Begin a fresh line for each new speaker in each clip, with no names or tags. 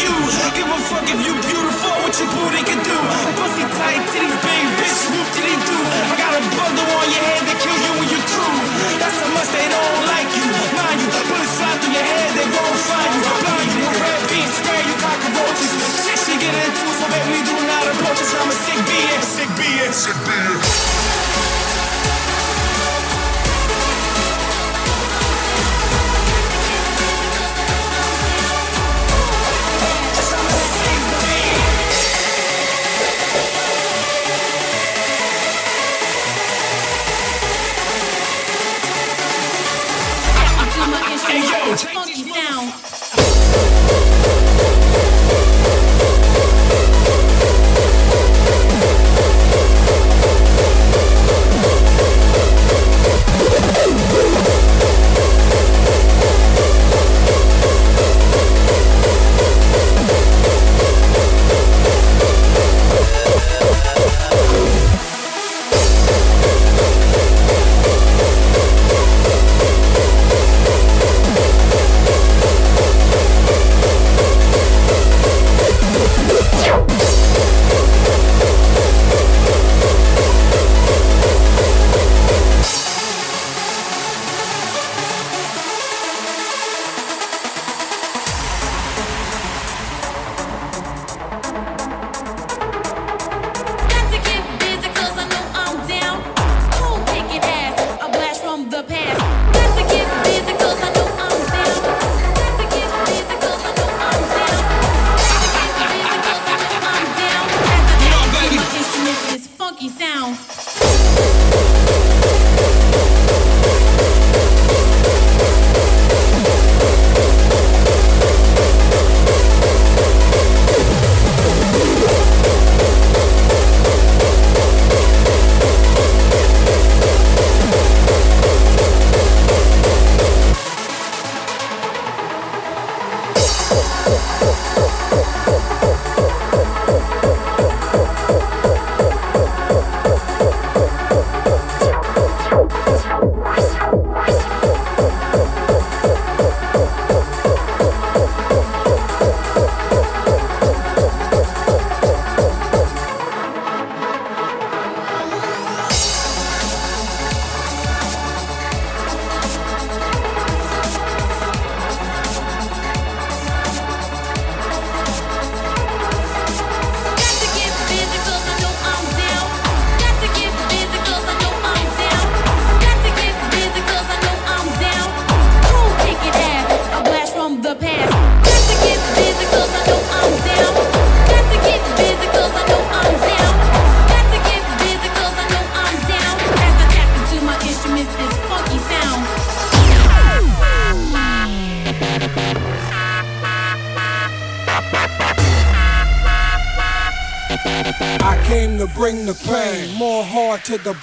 you. Give a fuck if you beautiful, what your booty can do. Pussy tight, titties big, bitch, whoop did he do? I got a bundle on your head that kill you and your crew. That's how much they don't like you. Mind you, bullets fly through your head, they won't find you. Blind you, red beans, spray you cockroaches. Shit she get into, so baby, do not approach us. I'm a sick bitch. Sick bitch. Sick
bitch. to the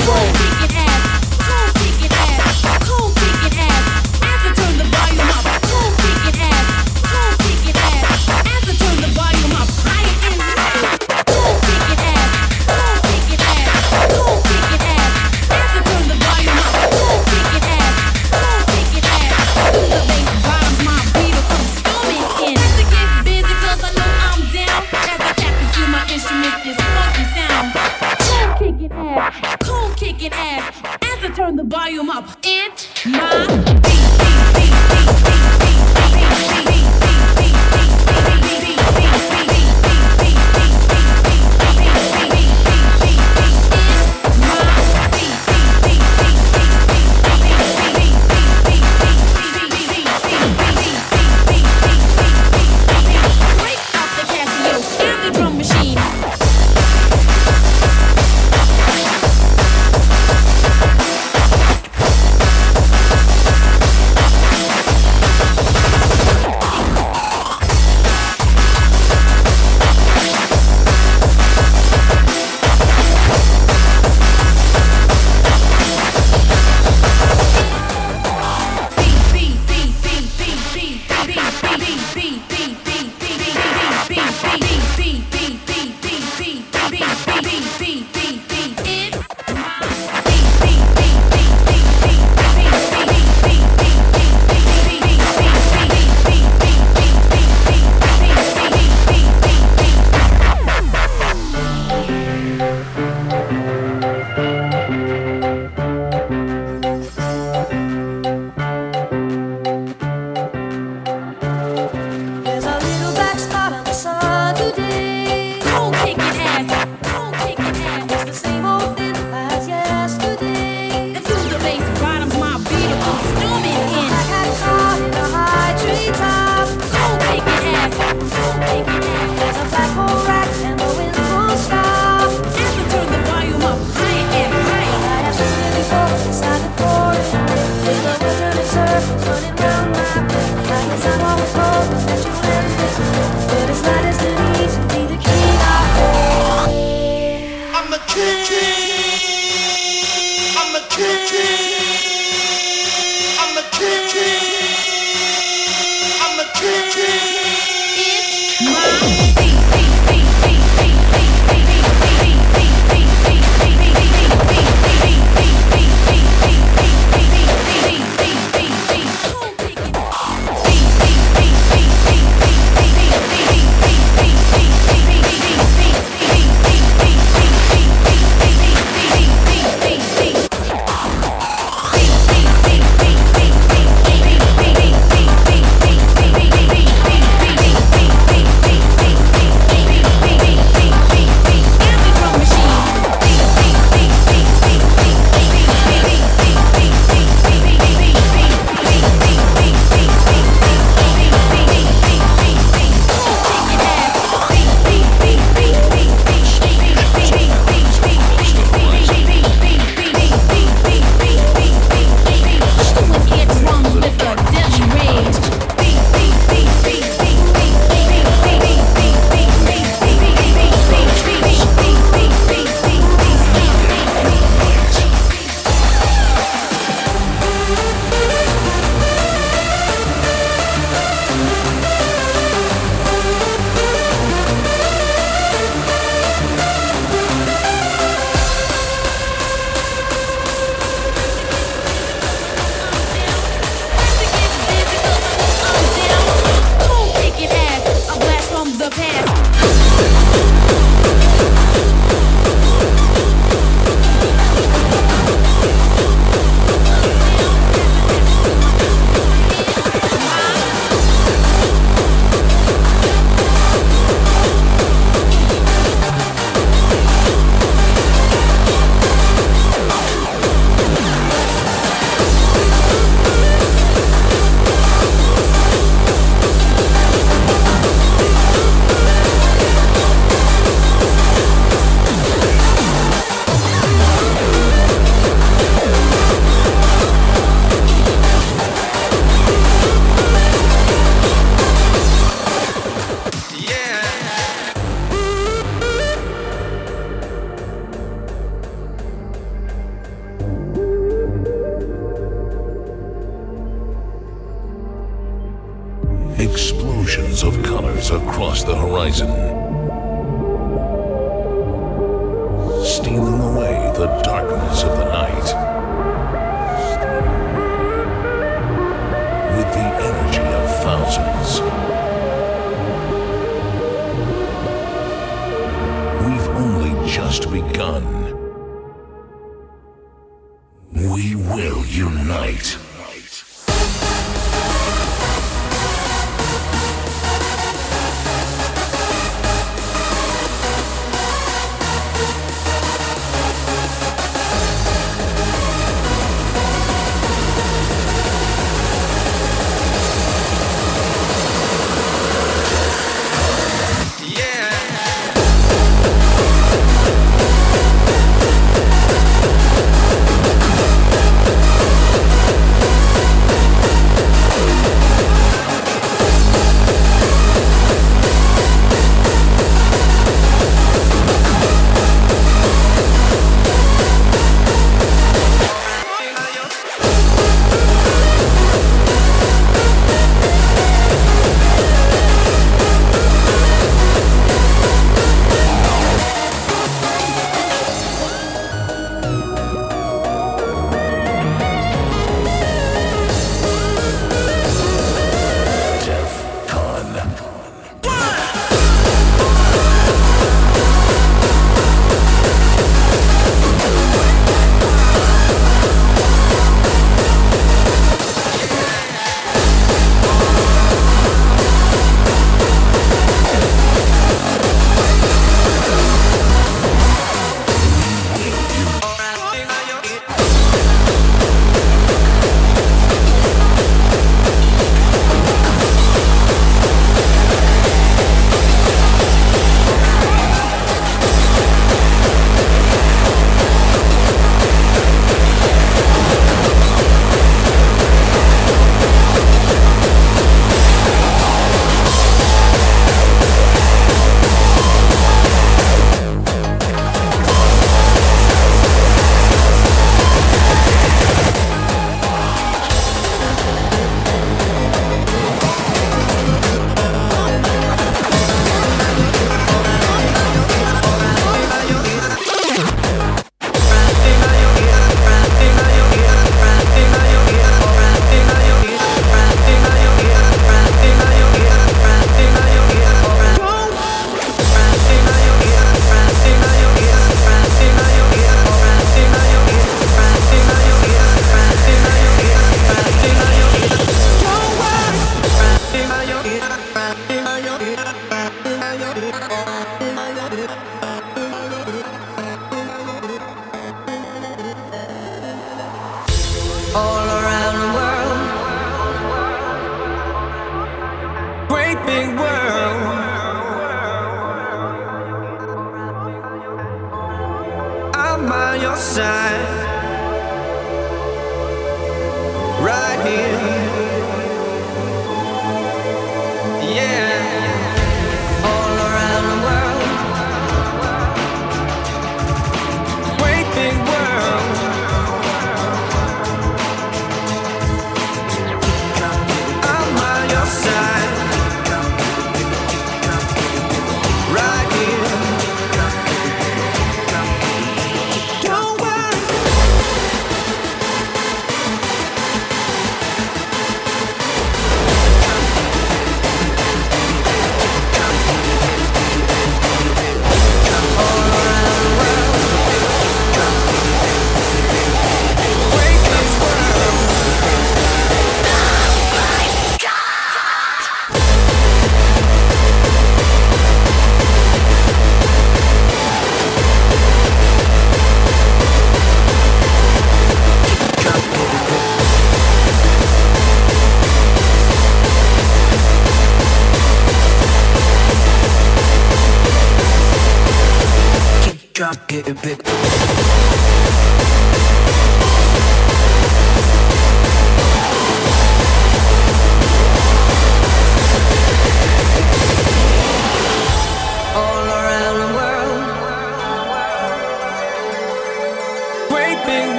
it, it,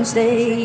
Wednesday.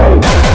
This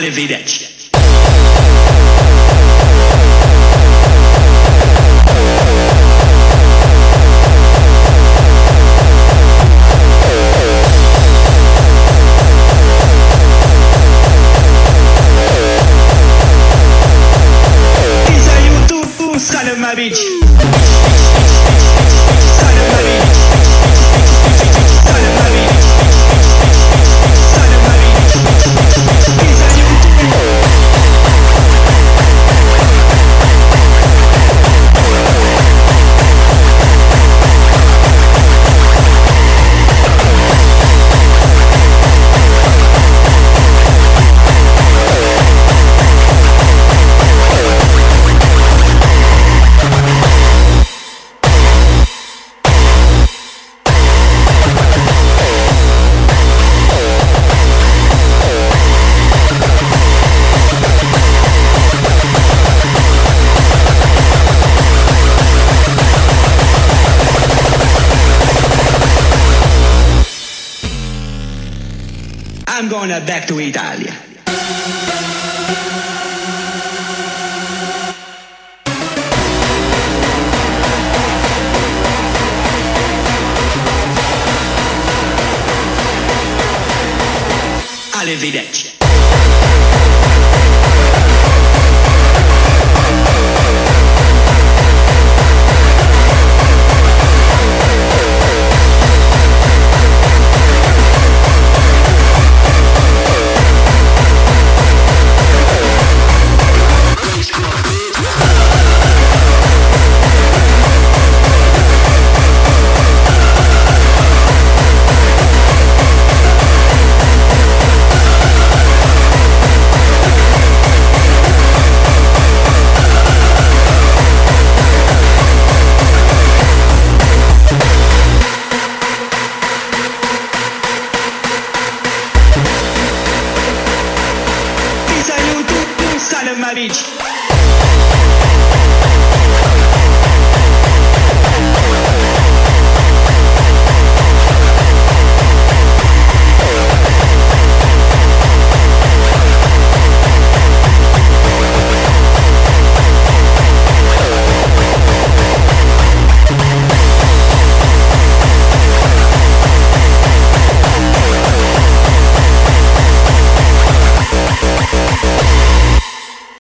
Italia. Arrivederci. Peace